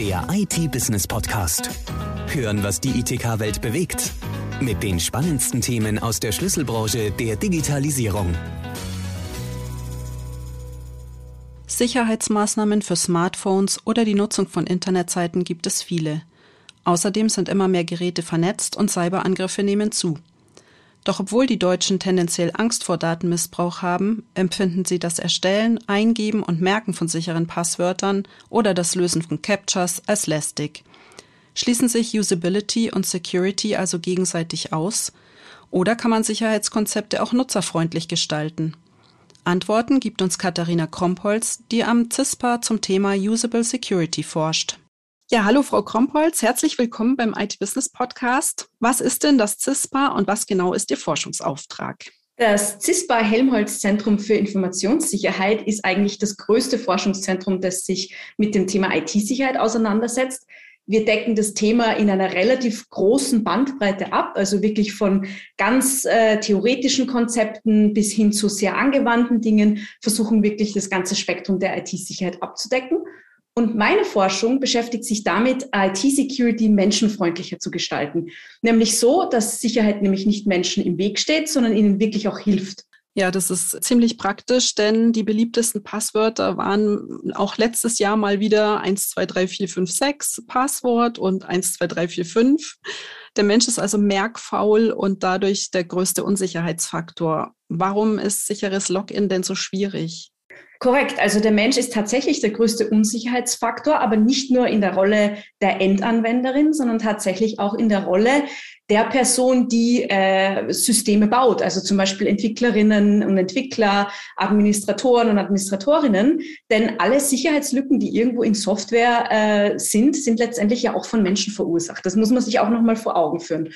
der IT-Business-Podcast. Hören, was die ITK-Welt bewegt. Mit den spannendsten Themen aus der Schlüsselbranche der Digitalisierung. Sicherheitsmaßnahmen für Smartphones oder die Nutzung von Internetseiten gibt es viele. Außerdem sind immer mehr Geräte vernetzt und Cyberangriffe nehmen zu. Doch obwohl die Deutschen tendenziell Angst vor Datenmissbrauch haben, empfinden sie das Erstellen, Eingeben und Merken von sicheren Passwörtern oder das Lösen von Captchas als lästig. Schließen sich Usability und Security also gegenseitig aus? Oder kann man Sicherheitskonzepte auch nutzerfreundlich gestalten? Antworten gibt uns Katharina Krompholz, die am CISPA zum Thema Usable Security forscht. Ja, hallo Frau Krompholz, herzlich willkommen beim IT Business Podcast. Was ist denn das CISPA und was genau ist Ihr Forschungsauftrag? Das CISPA Helmholtz Zentrum für Informationssicherheit ist eigentlich das größte Forschungszentrum, das sich mit dem Thema IT-Sicherheit auseinandersetzt. Wir decken das Thema in einer relativ großen Bandbreite ab, also wirklich von ganz äh, theoretischen Konzepten bis hin zu sehr angewandten Dingen, versuchen wirklich das ganze Spektrum der IT-Sicherheit abzudecken. Und meine Forschung beschäftigt sich damit, IT-Security menschenfreundlicher zu gestalten. Nämlich so, dass Sicherheit nämlich nicht Menschen im Weg steht, sondern ihnen wirklich auch hilft. Ja, das ist ziemlich praktisch, denn die beliebtesten Passwörter waren auch letztes Jahr mal wieder 123456 Passwort und 12345. Der Mensch ist also merkfaul und dadurch der größte Unsicherheitsfaktor. Warum ist sicheres Login denn so schwierig? Korrekt. Also der Mensch ist tatsächlich der größte Unsicherheitsfaktor, aber nicht nur in der Rolle der Endanwenderin, sondern tatsächlich auch in der Rolle der Person, die äh, Systeme baut. Also zum Beispiel Entwicklerinnen und Entwickler, Administratoren und Administratorinnen. Denn alle Sicherheitslücken, die irgendwo in Software äh, sind, sind letztendlich ja auch von Menschen verursacht. Das muss man sich auch nochmal vor Augen führen.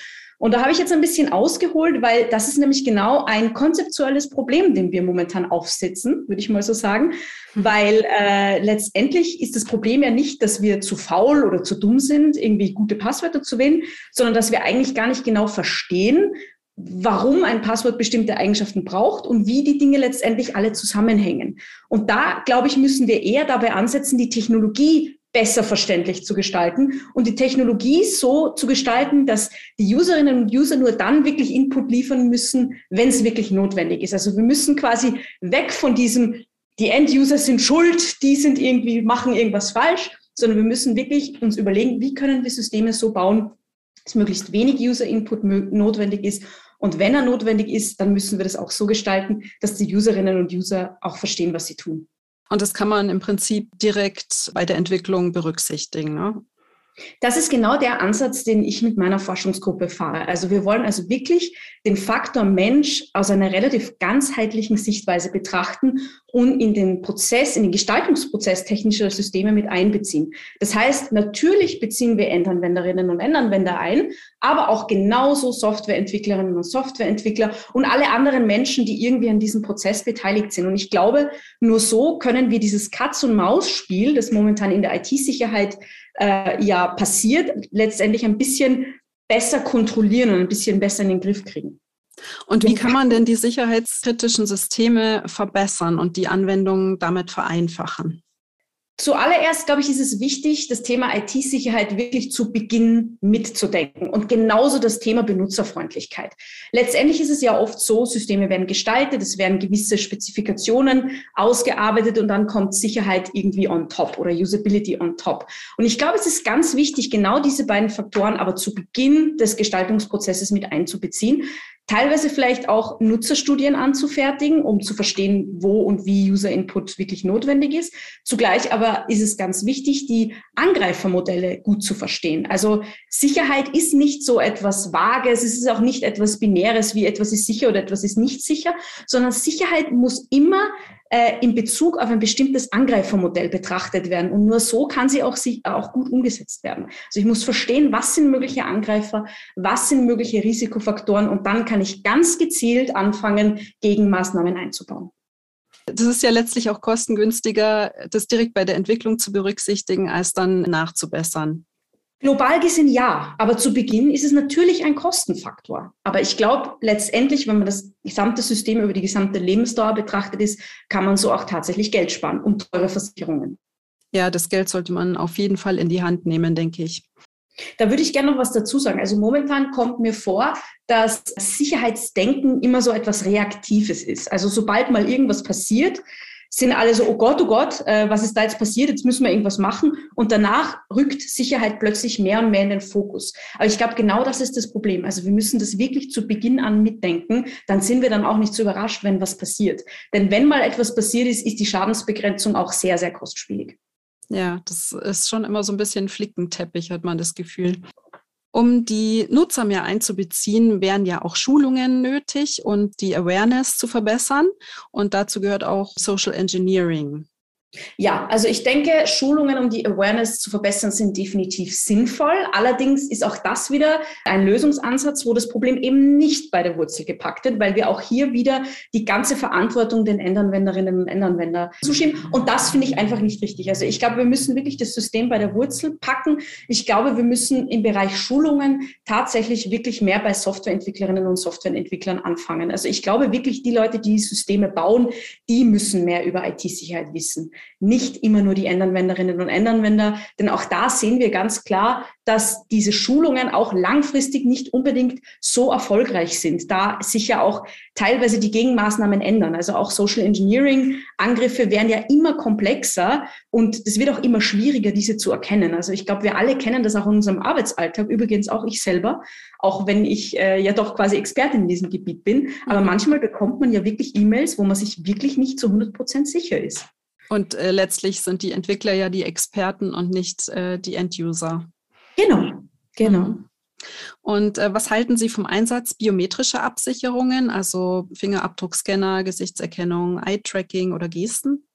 Und da habe ich jetzt ein bisschen ausgeholt, weil das ist nämlich genau ein konzeptuelles Problem, dem wir momentan aufsetzen, würde ich mal so sagen. Mhm. Weil äh, letztendlich ist das Problem ja nicht, dass wir zu faul oder zu dumm sind, irgendwie gute Passwörter zu wählen, sondern dass wir eigentlich gar nicht genau verstehen, warum ein Passwort bestimmte Eigenschaften braucht und wie die Dinge letztendlich alle zusammenhängen. Und da, glaube ich, müssen wir eher dabei ansetzen, die Technologie besser verständlich zu gestalten und die Technologie so zu gestalten, dass die Userinnen und User nur dann wirklich Input liefern müssen, wenn es wirklich notwendig ist. Also wir müssen quasi weg von diesem, die End-User sind schuld, die sind irgendwie, machen irgendwas falsch, sondern wir müssen wirklich uns überlegen, wie können wir Systeme so bauen, dass möglichst wenig User-Input notwendig ist. Und wenn er notwendig ist, dann müssen wir das auch so gestalten, dass die Userinnen und User auch verstehen, was sie tun. Und das kann man im Prinzip direkt bei der Entwicklung berücksichtigen. Ne? Das ist genau der Ansatz, den ich mit meiner Forschungsgruppe fahre. Also wir wollen also wirklich den Faktor Mensch aus einer relativ ganzheitlichen Sichtweise betrachten und in den Prozess, in den Gestaltungsprozess technischer Systeme mit einbeziehen. Das heißt, natürlich beziehen wir Endanwenderinnen und Endanwender ein, aber auch genauso Softwareentwicklerinnen und Softwareentwickler und alle anderen Menschen, die irgendwie an diesem Prozess beteiligt sind. Und ich glaube, nur so können wir dieses Katz-und-Maus-Spiel, das momentan in der IT-Sicherheit äh, ja passiert, letztendlich ein bisschen besser kontrollieren und ein bisschen besser in den Griff kriegen. Und wie kann man denn die sicherheitskritischen Systeme verbessern und die Anwendungen damit vereinfachen? Zuallererst, glaube ich, ist es wichtig, das Thema IT-Sicherheit wirklich zu Beginn mitzudenken und genauso das Thema Benutzerfreundlichkeit. Letztendlich ist es ja oft so, Systeme werden gestaltet, es werden gewisse Spezifikationen ausgearbeitet und dann kommt Sicherheit irgendwie on top oder Usability on top. Und ich glaube, es ist ganz wichtig, genau diese beiden Faktoren aber zu Beginn des Gestaltungsprozesses mit einzubeziehen, teilweise vielleicht auch Nutzerstudien anzufertigen, um zu verstehen, wo und wie User Input wirklich notwendig ist. Zugleich aber ist es ganz wichtig, die Angreifermodelle gut zu verstehen. Also Sicherheit ist nicht so etwas Vages, es ist auch nicht etwas Binäres, wie etwas ist sicher oder etwas ist nicht sicher, sondern Sicherheit muss immer äh, in Bezug auf ein bestimmtes Angreifermodell betrachtet werden. Und nur so kann sie auch, sich, auch gut umgesetzt werden. Also ich muss verstehen, was sind mögliche Angreifer, was sind mögliche Risikofaktoren und dann kann ich ganz gezielt anfangen, Gegenmaßnahmen einzubauen. Das ist ja letztlich auch kostengünstiger, das direkt bei der Entwicklung zu berücksichtigen, als dann nachzubessern. Global gesehen ja, aber zu Beginn ist es natürlich ein Kostenfaktor. Aber ich glaube, letztendlich, wenn man das gesamte System über die gesamte Lebensdauer betrachtet ist, kann man so auch tatsächlich Geld sparen und teure Versicherungen. Ja, das Geld sollte man auf jeden Fall in die Hand nehmen, denke ich. Da würde ich gerne noch was dazu sagen. Also momentan kommt mir vor, dass Sicherheitsdenken immer so etwas Reaktives ist. Also sobald mal irgendwas passiert, sind alle so, oh Gott, oh Gott, äh, was ist da jetzt passiert? Jetzt müssen wir irgendwas machen. Und danach rückt Sicherheit plötzlich mehr und mehr in den Fokus. Aber ich glaube, genau das ist das Problem. Also wir müssen das wirklich zu Beginn an mitdenken. Dann sind wir dann auch nicht so überrascht, wenn was passiert. Denn wenn mal etwas passiert ist, ist die Schadensbegrenzung auch sehr, sehr kostspielig. Ja, das ist schon immer so ein bisschen Flickenteppich, hat man das Gefühl. Um die Nutzer mehr einzubeziehen, wären ja auch Schulungen nötig und die Awareness zu verbessern. Und dazu gehört auch Social Engineering. Ja, also ich denke, Schulungen, um die Awareness zu verbessern, sind definitiv sinnvoll. Allerdings ist auch das wieder ein Lösungsansatz, wo das Problem eben nicht bei der Wurzel gepackt wird, weil wir auch hier wieder die ganze Verantwortung den Endanwenderinnen und Endanwender zuschieben. Und das finde ich einfach nicht richtig. Also ich glaube, wir müssen wirklich das System bei der Wurzel packen. Ich glaube, wir müssen im Bereich Schulungen tatsächlich wirklich mehr bei Softwareentwicklerinnen und Softwareentwicklern anfangen. Also ich glaube wirklich, die Leute, die Systeme bauen, die müssen mehr über IT-Sicherheit wissen nicht immer nur die Endanwenderinnen und Endanwender, denn auch da sehen wir ganz klar, dass diese Schulungen auch langfristig nicht unbedingt so erfolgreich sind, da sich ja auch teilweise die Gegenmaßnahmen ändern. Also auch Social Engineering Angriffe werden ja immer komplexer und es wird auch immer schwieriger, diese zu erkennen. Also ich glaube, wir alle kennen das auch in unserem Arbeitsalltag, übrigens auch ich selber, auch wenn ich äh, ja doch quasi Expertin in diesem Gebiet bin. Aber manchmal bekommt man ja wirklich E-Mails, wo man sich wirklich nicht zu 100 Prozent sicher ist. Und äh, letztlich sind die Entwickler ja die Experten und nicht äh, die End-User. Genau, genau. Mhm. Und äh, was halten Sie vom Einsatz biometrischer Absicherungen, also Fingerabdruckscanner, Gesichtserkennung, Eye-Tracking oder Gesten?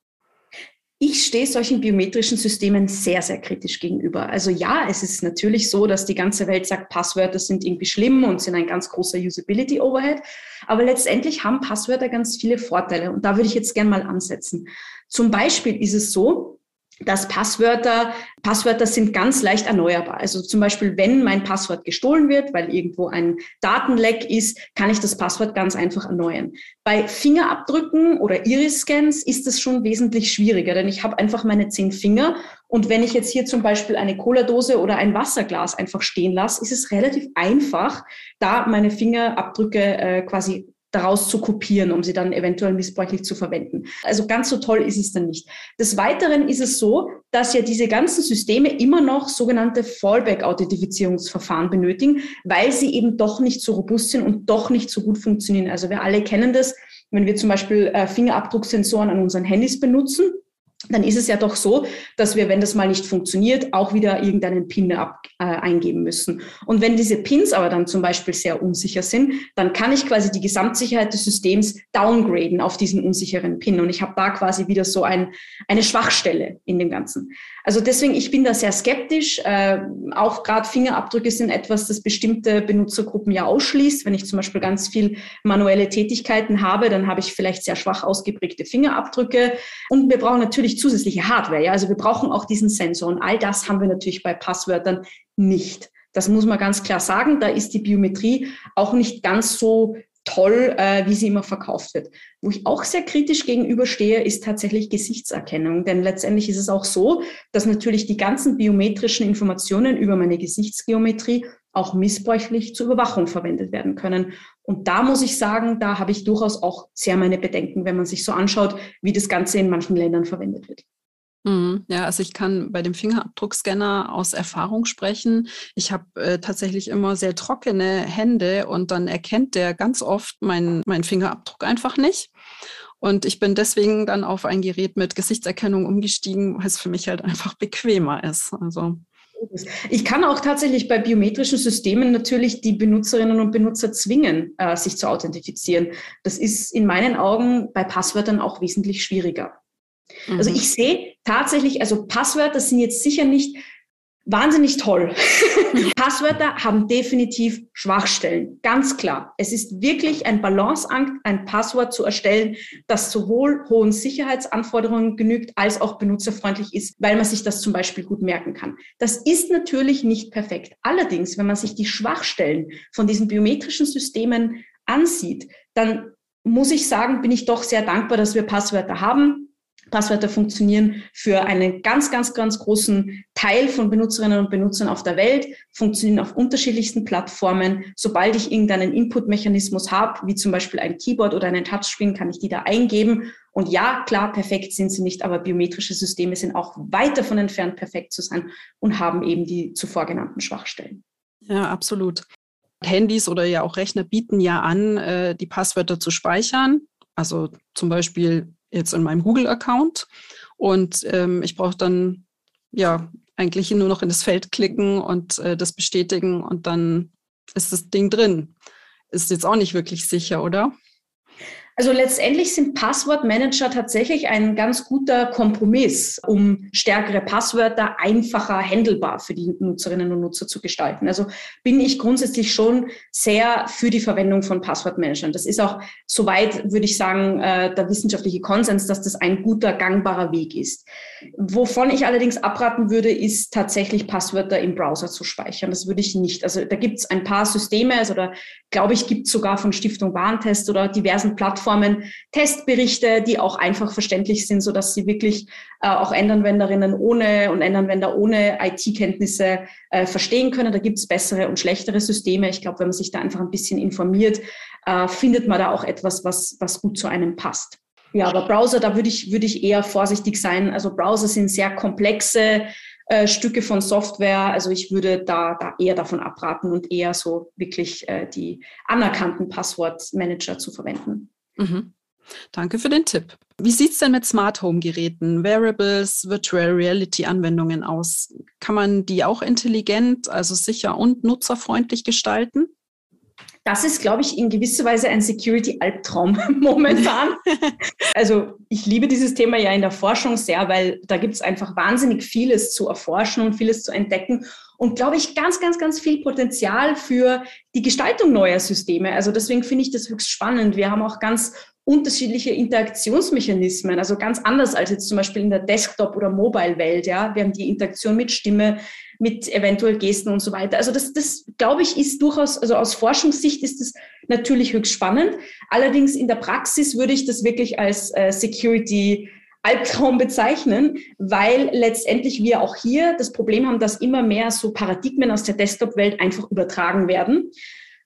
Ich stehe solchen biometrischen Systemen sehr, sehr kritisch gegenüber. Also ja, es ist natürlich so, dass die ganze Welt sagt, Passwörter sind irgendwie schlimm und sind ein ganz großer Usability-Overhead. Aber letztendlich haben Passwörter ganz viele Vorteile. Und da würde ich jetzt gerne mal ansetzen. Zum Beispiel ist es so, dass Passwörter, Passwörter sind ganz leicht erneuerbar. Also zum Beispiel, wenn mein Passwort gestohlen wird, weil irgendwo ein Datenleck ist, kann ich das Passwort ganz einfach erneuern. Bei Fingerabdrücken oder Iris-Scans ist es schon wesentlich schwieriger, denn ich habe einfach meine zehn Finger und wenn ich jetzt hier zum Beispiel eine Cola-Dose oder ein Wasserglas einfach stehen lasse, ist es relativ einfach, da meine Fingerabdrücke äh, quasi daraus zu kopieren, um sie dann eventuell missbräuchlich zu verwenden. Also ganz so toll ist es dann nicht. Des Weiteren ist es so, dass ja diese ganzen Systeme immer noch sogenannte Fallback-Authentifizierungsverfahren benötigen, weil sie eben doch nicht so robust sind und doch nicht so gut funktionieren. Also wir alle kennen das, wenn wir zum Beispiel äh, Fingerabdrucksensoren an unseren Handys benutzen dann ist es ja doch so, dass wir, wenn das mal nicht funktioniert, auch wieder irgendeinen PIN ab, äh, eingeben müssen. Und wenn diese Pins aber dann zum Beispiel sehr unsicher sind, dann kann ich quasi die Gesamtsicherheit des Systems downgraden auf diesen unsicheren PIN. Und ich habe da quasi wieder so ein, eine Schwachstelle in dem Ganzen. Also deswegen, ich bin da sehr skeptisch. Äh, auch gerade Fingerabdrücke sind etwas, das bestimmte Benutzergruppen ja ausschließt. Wenn ich zum Beispiel ganz viel manuelle Tätigkeiten habe, dann habe ich vielleicht sehr schwach ausgeprägte Fingerabdrücke. Und wir brauchen natürlich zusätzliche Hardware. Ja? Also wir brauchen auch diesen Sensor. Und all das haben wir natürlich bei Passwörtern nicht. Das muss man ganz klar sagen. Da ist die Biometrie auch nicht ganz so toll, äh, wie sie immer verkauft wird. Wo ich auch sehr kritisch gegenüberstehe, ist tatsächlich Gesichtserkennung. Denn letztendlich ist es auch so, dass natürlich die ganzen biometrischen Informationen über meine Gesichtsgeometrie auch missbräuchlich zur Überwachung verwendet werden können. Und da muss ich sagen, da habe ich durchaus auch sehr meine Bedenken, wenn man sich so anschaut, wie das Ganze in manchen Ländern verwendet wird. Mhm. Ja, also ich kann bei dem Fingerabdruckscanner aus Erfahrung sprechen. Ich habe äh, tatsächlich immer sehr trockene Hände und dann erkennt der ganz oft meinen mein Fingerabdruck einfach nicht. Und ich bin deswegen dann auf ein Gerät mit Gesichtserkennung umgestiegen, weil es für mich halt einfach bequemer ist. Also ich kann auch tatsächlich bei biometrischen Systemen natürlich die Benutzerinnen und Benutzer zwingen, äh, sich zu authentifizieren. Das ist in meinen Augen bei Passwörtern auch wesentlich schwieriger. Also mhm. ich sehe tatsächlich, also Passwörter sind jetzt sicher nicht wahnsinnig toll. Passwörter haben definitiv Schwachstellen, ganz klar. Es ist wirklich ein Balanceakt, ein Passwort zu erstellen, das sowohl hohen Sicherheitsanforderungen genügt, als auch benutzerfreundlich ist, weil man sich das zum Beispiel gut merken kann. Das ist natürlich nicht perfekt. Allerdings, wenn man sich die Schwachstellen von diesen biometrischen Systemen ansieht, dann muss ich sagen, bin ich doch sehr dankbar, dass wir Passwörter haben Passwörter funktionieren für einen ganz, ganz, ganz großen Teil von Benutzerinnen und Benutzern auf der Welt, funktionieren auf unterschiedlichsten Plattformen. Sobald ich irgendeinen Input-Mechanismus habe, wie zum Beispiel ein Keyboard oder einen Touchscreen, kann ich die da eingeben. Und ja, klar, perfekt sind sie nicht, aber biometrische Systeme sind auch weit davon entfernt, perfekt zu sein und haben eben die zuvor genannten Schwachstellen. Ja, absolut. Handys oder ja auch Rechner bieten ja an, äh, die Passwörter zu speichern. Also zum Beispiel jetzt in meinem Google-Account. Und ähm, ich brauche dann ja eigentlich nur noch in das Feld klicken und äh, das bestätigen und dann ist das Ding drin. Ist jetzt auch nicht wirklich sicher, oder? Also letztendlich sind Passwortmanager tatsächlich ein ganz guter Kompromiss, um stärkere Passwörter einfacher handelbar für die Nutzerinnen und Nutzer zu gestalten. Also bin ich grundsätzlich schon sehr für die Verwendung von Passwortmanagern. Das ist auch soweit, würde ich sagen, äh, der wissenschaftliche Konsens, dass das ein guter, gangbarer Weg ist. Wovon ich allerdings abraten würde, ist tatsächlich Passwörter im Browser zu speichern. Das würde ich nicht. Also da gibt es ein paar Systeme, also da glaube ich, gibt es sogar von Stiftung Warentest oder diversen Plattformen, Plattformen Testberichte, die auch einfach verständlich sind, so dass sie wirklich äh, auch Endanwenderinnen ohne und Endanwender ohne IT-Kenntnisse äh, verstehen können. Da gibt es bessere und schlechtere Systeme. Ich glaube, wenn man sich da einfach ein bisschen informiert, äh, findet man da auch etwas, was, was gut zu einem passt. Ja, aber Browser, da würde ich, würde ich eher vorsichtig sein. Also Browser sind sehr komplexe äh, Stücke von Software. Also ich würde da, da eher davon abraten und eher so wirklich äh, die anerkannten Passwortmanager zu verwenden. Mhm. Danke für den Tipp. Wie sieht es denn mit Smart Home Geräten, Wearables, Virtual Reality Anwendungen aus? Kann man die auch intelligent, also sicher und nutzerfreundlich gestalten? Das ist, glaube ich, in gewisser Weise ein Security-Albtraum momentan. also ich liebe dieses Thema ja in der Forschung sehr, weil da gibt es einfach wahnsinnig vieles zu erforschen und vieles zu entdecken und glaube ich ganz, ganz, ganz viel Potenzial für die Gestaltung neuer Systeme. Also deswegen finde ich das höchst spannend. Wir haben auch ganz unterschiedliche Interaktionsmechanismen, also ganz anders als jetzt zum Beispiel in der Desktop- oder Mobile-Welt. Ja, wir haben die Interaktion mit Stimme, mit eventuell Gesten und so weiter. Also das, das glaube ich, ist durchaus, also aus Forschungssicht ist das natürlich höchst spannend. Allerdings in der Praxis würde ich das wirklich als äh, Security Albtraum bezeichnen, weil letztendlich wir auch hier das Problem haben, dass immer mehr so Paradigmen aus der Desktop-Welt einfach übertragen werden.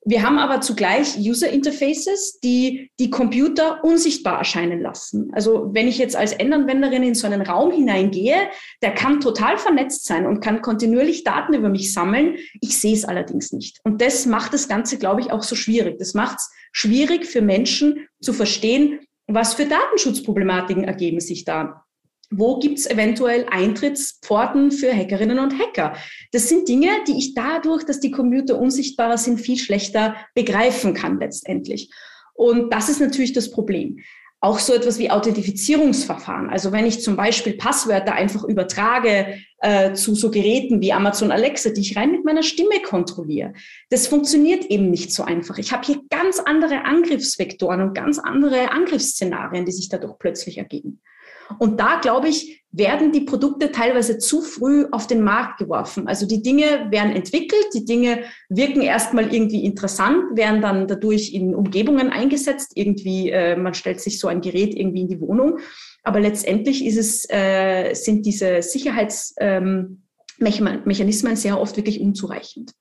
Wir haben aber zugleich User Interfaces, die die Computer unsichtbar erscheinen lassen. Also wenn ich jetzt als Endanwenderin in so einen Raum hineingehe, der kann total vernetzt sein und kann kontinuierlich Daten über mich sammeln. Ich sehe es allerdings nicht. Und das macht das Ganze, glaube ich, auch so schwierig. Das macht es schwierig für Menschen zu verstehen, was für Datenschutzproblematiken ergeben sich da? Wo gibt es eventuell Eintrittspforten für Hackerinnen und Hacker? Das sind Dinge, die ich dadurch, dass die Computer unsichtbarer sind, viel schlechter begreifen kann letztendlich. Und das ist natürlich das Problem. Auch so etwas wie Authentifizierungsverfahren. Also wenn ich zum Beispiel Passwörter einfach übertrage äh, zu so Geräten wie Amazon Alexa, die ich rein mit meiner Stimme kontrolliere, das funktioniert eben nicht so einfach. Ich habe hier ganz andere Angriffsvektoren und ganz andere Angriffsszenarien, die sich dadurch plötzlich ergeben. Und da, glaube ich, werden die Produkte teilweise zu früh auf den Markt geworfen. Also die Dinge werden entwickelt, die Dinge wirken erstmal irgendwie interessant, werden dann dadurch in Umgebungen eingesetzt. Irgendwie, äh, man stellt sich so ein Gerät irgendwie in die Wohnung. Aber letztendlich ist es, äh, sind diese Sicherheitsmechanismen ähm, sehr oft wirklich unzureichend.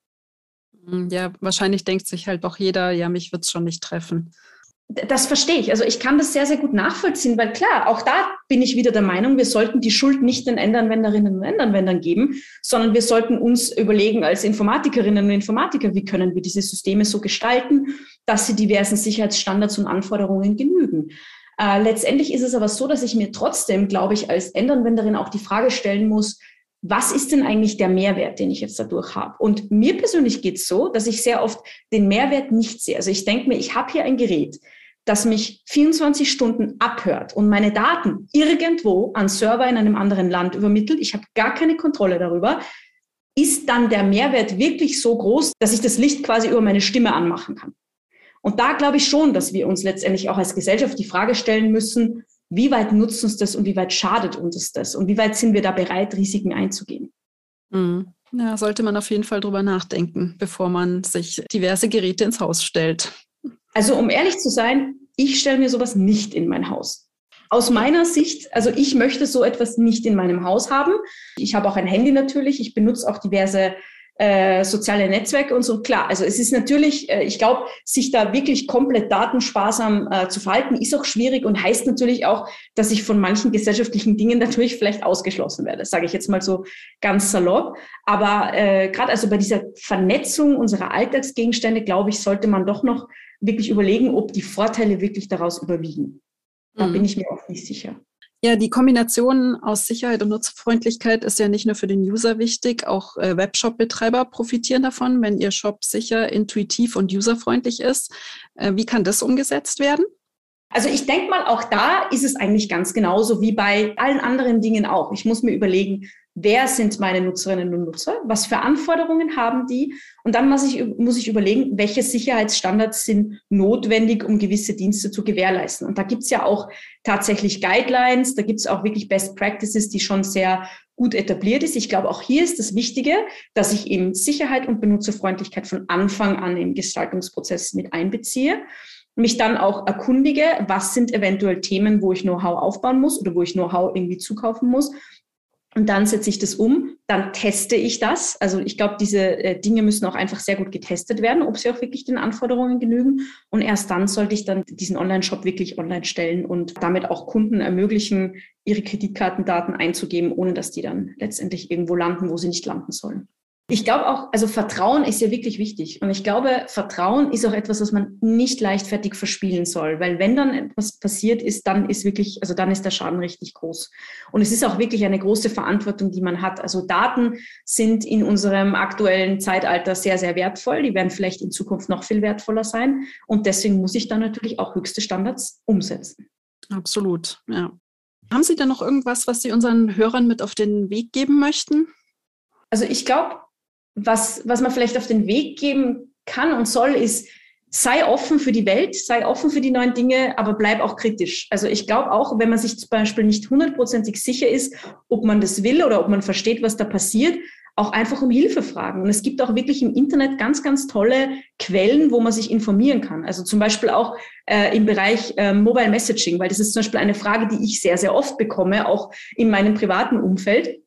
Ja, wahrscheinlich denkt sich halt auch jeder, ja, mich wird es schon nicht treffen das verstehe ich. Also ich kann das sehr, sehr gut nachvollziehen, weil klar, auch da bin ich wieder der Meinung, wir sollten die Schuld nicht den Endanwenderinnen und Endanwendern geben, sondern wir sollten uns überlegen als Informatikerinnen und Informatiker, wie können wir diese Systeme so gestalten, dass sie diversen Sicherheitsstandards und Anforderungen genügen. Äh, letztendlich ist es aber so, dass ich mir trotzdem, glaube ich, als Endanwenderin auch die Frage stellen muss, was ist denn eigentlich der Mehrwert, den ich jetzt dadurch habe? Und mir persönlich geht es so, dass ich sehr oft den Mehrwert nicht sehe. Also ich denke mir, ich habe hier ein Gerät, das mich 24 Stunden abhört und meine Daten irgendwo an Server in einem anderen Land übermittelt. Ich habe gar keine Kontrolle darüber. Ist dann der Mehrwert wirklich so groß, dass ich das Licht quasi über meine Stimme anmachen kann? Und da glaube ich schon, dass wir uns letztendlich auch als Gesellschaft die Frage stellen müssen, wie weit nutzt uns das und wie weit schadet uns das und wie weit sind wir da bereit, Risiken einzugehen? Mhm. Ja, sollte man auf jeden Fall drüber nachdenken, bevor man sich diverse Geräte ins Haus stellt. Also um ehrlich zu sein, ich stelle mir sowas nicht in mein Haus. aus meiner Sicht, also ich möchte so etwas nicht in meinem Haus haben. Ich habe auch ein Handy natürlich. Ich benutze auch diverse äh, soziale Netzwerke und so. Klar, also es ist natürlich, äh, ich glaube, sich da wirklich komplett datensparsam äh, zu verhalten, ist auch schwierig und heißt natürlich auch, dass ich von manchen gesellschaftlichen Dingen natürlich vielleicht ausgeschlossen werde, sage ich jetzt mal so ganz salopp. Aber äh, gerade also bei dieser Vernetzung unserer Alltagsgegenstände, glaube ich, sollte man doch noch wirklich überlegen, ob die Vorteile wirklich daraus überwiegen. Da mhm. bin ich mir auch nicht sicher. Ja, die Kombination aus Sicherheit und Nutzerfreundlichkeit ist ja nicht nur für den User wichtig, auch äh, Webshop-Betreiber profitieren davon, wenn ihr Shop sicher, intuitiv und userfreundlich ist. Äh, wie kann das umgesetzt werden? Also ich denke mal, auch da ist es eigentlich ganz genauso wie bei allen anderen Dingen auch. Ich muss mir überlegen, wer sind meine Nutzerinnen und Nutzer, was für Anforderungen haben die und dann muss ich, muss ich überlegen, welche Sicherheitsstandards sind notwendig, um gewisse Dienste zu gewährleisten. Und da gibt's ja auch tatsächlich Guidelines, da gibt's auch wirklich Best Practices, die schon sehr gut etabliert ist. Ich glaube, auch hier ist das Wichtige, dass ich eben Sicherheit und Benutzerfreundlichkeit von Anfang an im Gestaltungsprozess mit einbeziehe mich dann auch erkundige, was sind eventuell Themen, wo ich Know-how aufbauen muss oder wo ich Know-how irgendwie zukaufen muss und dann setze ich das um, dann teste ich das. Also ich glaube, diese äh, Dinge müssen auch einfach sehr gut getestet werden, ob sie auch wirklich den Anforderungen genügen. Und erst dann sollte ich dann diesen Online-Shop wirklich online stellen und damit auch Kunden ermöglichen, ihre Kreditkartendaten einzugeben, ohne dass die dann letztendlich irgendwo landen, wo sie nicht landen sollen. Ich glaube auch, also Vertrauen ist ja wirklich wichtig. Und ich glaube, Vertrauen ist auch etwas, was man nicht leichtfertig verspielen soll. Weil wenn dann etwas passiert ist, dann ist wirklich, also dann ist der Schaden richtig groß. Und es ist auch wirklich eine große Verantwortung, die man hat. Also Daten sind in unserem aktuellen Zeitalter sehr, sehr wertvoll. Die werden vielleicht in Zukunft noch viel wertvoller sein. Und deswegen muss ich dann natürlich auch höchste Standards umsetzen. Absolut, ja. Haben Sie da noch irgendwas, was Sie unseren Hörern mit auf den Weg geben möchten? Also ich glaube, was, was man vielleicht auf den Weg geben kann und soll, ist, sei offen für die Welt, sei offen für die neuen Dinge, aber bleib auch kritisch. Also ich glaube auch, wenn man sich zum Beispiel nicht hundertprozentig sicher ist, ob man das will oder ob man versteht, was da passiert, auch einfach um Hilfe fragen. Und es gibt auch wirklich im Internet ganz, ganz tolle Quellen, wo man sich informieren kann. Also zum Beispiel auch äh, im Bereich äh, Mobile Messaging, weil das ist zum Beispiel eine Frage, die ich sehr, sehr oft bekomme, auch in meinem privaten Umfeld.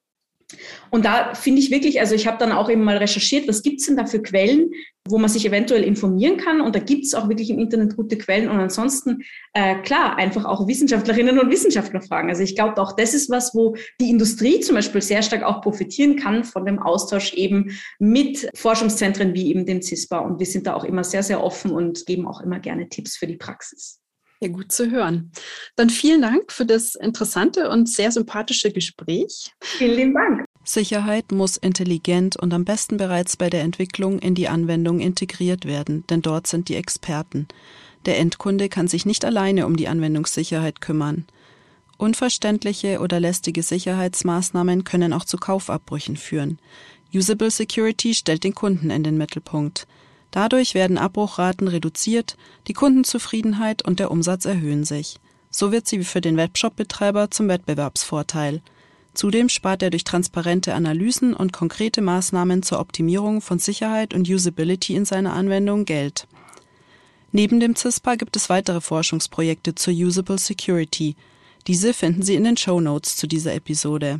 Und da finde ich wirklich, also ich habe dann auch eben mal recherchiert, was gibt's denn da für Quellen, wo man sich eventuell informieren kann. Und da gibt's auch wirklich im Internet gute Quellen. Und ansonsten, äh, klar, einfach auch Wissenschaftlerinnen und Wissenschaftler fragen. Also ich glaube, auch das ist was, wo die Industrie zum Beispiel sehr stark auch profitieren kann von dem Austausch eben mit Forschungszentren wie eben dem CISPA. Und wir sind da auch immer sehr, sehr offen und geben auch immer gerne Tipps für die Praxis. Ja, gut zu hören. Dann vielen Dank für das interessante und sehr sympathische Gespräch. Vielen lieben Dank. Sicherheit muss intelligent und am besten bereits bei der Entwicklung in die Anwendung integriert werden, denn dort sind die Experten. Der Endkunde kann sich nicht alleine um die Anwendungssicherheit kümmern. Unverständliche oder lästige Sicherheitsmaßnahmen können auch zu Kaufabbrüchen führen. Usable Security stellt den Kunden in den Mittelpunkt. Dadurch werden Abbruchraten reduziert, die Kundenzufriedenheit und der Umsatz erhöhen sich. So wird sie für den Webshop-Betreiber zum Wettbewerbsvorteil. Zudem spart er durch transparente Analysen und konkrete Maßnahmen zur Optimierung von Sicherheit und Usability in seiner Anwendung Geld. Neben dem CISPA gibt es weitere Forschungsprojekte zur Usable Security. Diese finden Sie in den Show Notes zu dieser Episode.